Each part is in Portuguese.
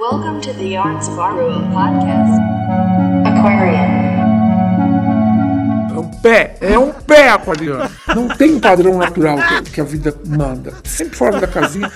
Welcome to the of Aru podcast. Aquarium. É um pé, é um pé aquariano. Não tem um padrão natural que, que a vida manda. Sempre fora da casinha.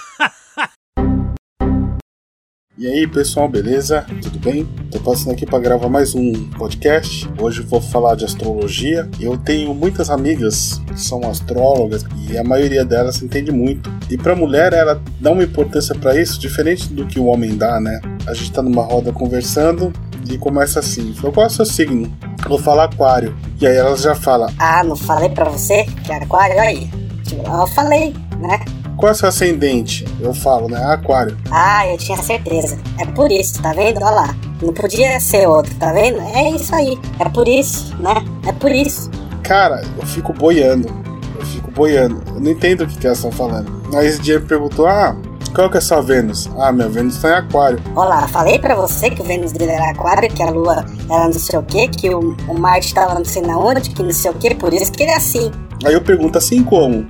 E aí pessoal, beleza? Tudo bem? Tô passando aqui para gravar mais um podcast. Hoje vou falar de astrologia. Eu tenho muitas amigas que são astrólogas e a maioria delas entende muito. E para mulher ela dá uma importância para isso diferente do que o homem dá, né? A gente tá numa roda conversando e começa assim: "Falou, qual é o seu signo?" Vou falar aquário. E aí elas já falam: Ah, não falei pra você que era aquário aí? Tipo, eu falei, né? "Qual é o seu ascendente?" Eu falo, né? Aquário. Ah, eu tinha certeza. É por isso, tá vendo? Olha lá. Não podia ser outro, tá vendo? É isso aí. É por isso, né? É por isso. Cara, eu fico boiando. Eu fico boiando. Eu não entendo o que, que elas estão falando. Aí esse dia me perguntou: Ah, qual que é sua Vênus? Ah, minha Vênus tá em Aquário. Olha lá, falei pra você que o Vênus dele era aquário, que a Lua era não sei o que, que o, o Marte tava não sei na onde, que não sei o que, por isso que ele é assim. Aí eu pergunto assim como?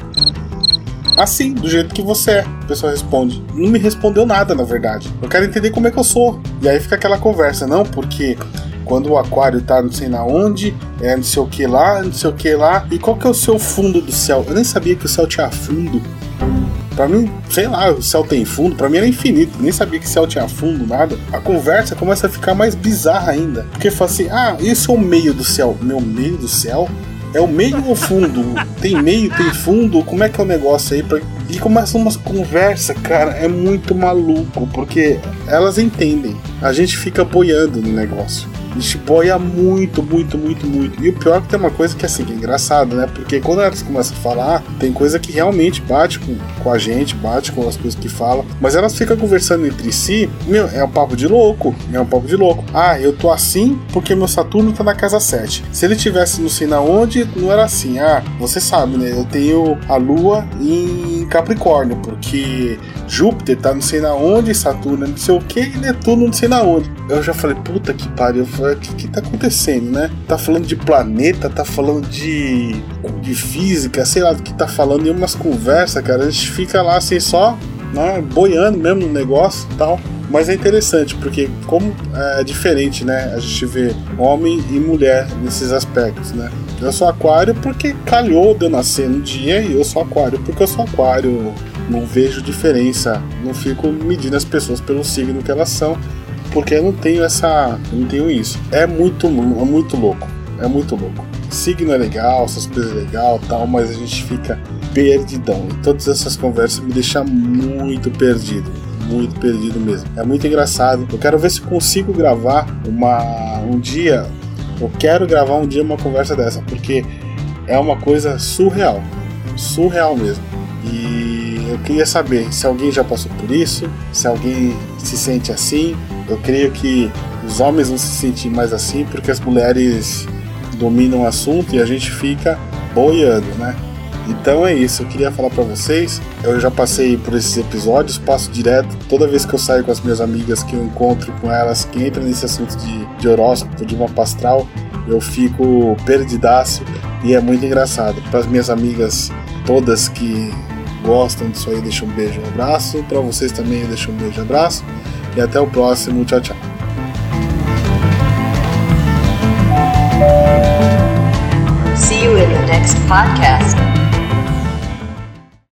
Assim, do jeito que você é. A pessoa responde. Não me respondeu nada, na verdade. Eu quero entender como é que eu sou. E aí fica aquela conversa, não, porque quando o aquário tá não sei na onde, é não sei o que lá, não sei o que lá. E qual que é o seu fundo do céu? Eu nem sabia que o céu tinha fundo. Pra mim, sei lá, o céu tem fundo, pra mim era infinito, nem sabia que o céu tinha fundo, nada. A conversa começa a ficar mais bizarra ainda. Porque fala assim, ah, esse é o meio do céu. Meu meio do céu? É o meio ou fundo? Tem meio, tem fundo? Como é que é o negócio aí? Pra... E começa uma conversa, cara, é muito maluco, porque elas entendem. A gente fica boiando no negócio. A gente boia muito, muito, muito, muito. E o pior é que tem uma coisa que assim, que é engraçado, né? Porque quando elas começam a falar, tem coisa que realmente bate com, com a gente, bate com as coisas que falam. Mas elas ficam conversando entre si, meu, é um papo de louco. É um papo de louco. Ah, eu tô assim porque meu Saturno tá na casa 7. Se ele tivesse não sei na onde, não era assim. Ah, você sabe, né? Eu tenho a Lua em Capricórnio, porque Júpiter tá não sei na onde, Saturno não sei o que, e Netuno não sei na onde. Eu já falei, puta que pariu, o que, que tá acontecendo, né? Tá falando de planeta, tá falando de, de física, sei lá do que tá falando, e umas conversas, cara, a gente fica lá assim só, né, boiando mesmo no negócio e tal. Mas é interessante, porque como é diferente, né? A gente vê homem e mulher nesses aspectos, né? Eu sou aquário porque calhou de eu nascer no dia e eu sou aquário porque eu sou aquário. Não vejo diferença, não fico medindo as pessoas pelo signo que elas são, porque eu não tenho essa. Não tenho isso. É muito, é muito louco. É muito louco. Signo é legal, essas coisas é legal tal, mas a gente fica perdidão. E todas essas conversas me deixam muito perdido. Muito perdido mesmo. É muito engraçado. Eu quero ver se consigo gravar uma um dia. Eu quero gravar um dia uma conversa dessa, porque é uma coisa surreal. Surreal mesmo. E eu queria saber se alguém já passou por isso, se alguém se sente assim. Eu creio que os homens vão se sentir mais assim porque as mulheres dominam o assunto e a gente fica boiando, né? Então é isso, eu queria falar para vocês. Eu já passei por esses episódios, passo direto. Toda vez que eu saio com as minhas amigas, que eu encontro com elas, que entram nesse assunto de, de horóscopo, de mapa astral, eu fico perdidaço e é muito engraçado. Para as minhas amigas todas que gostam disso aí, deixo um beijo um abraço. Para vocês também, eu deixo um beijo um abraço. E até o próximo. Tchau, tchau. See you in the next podcast.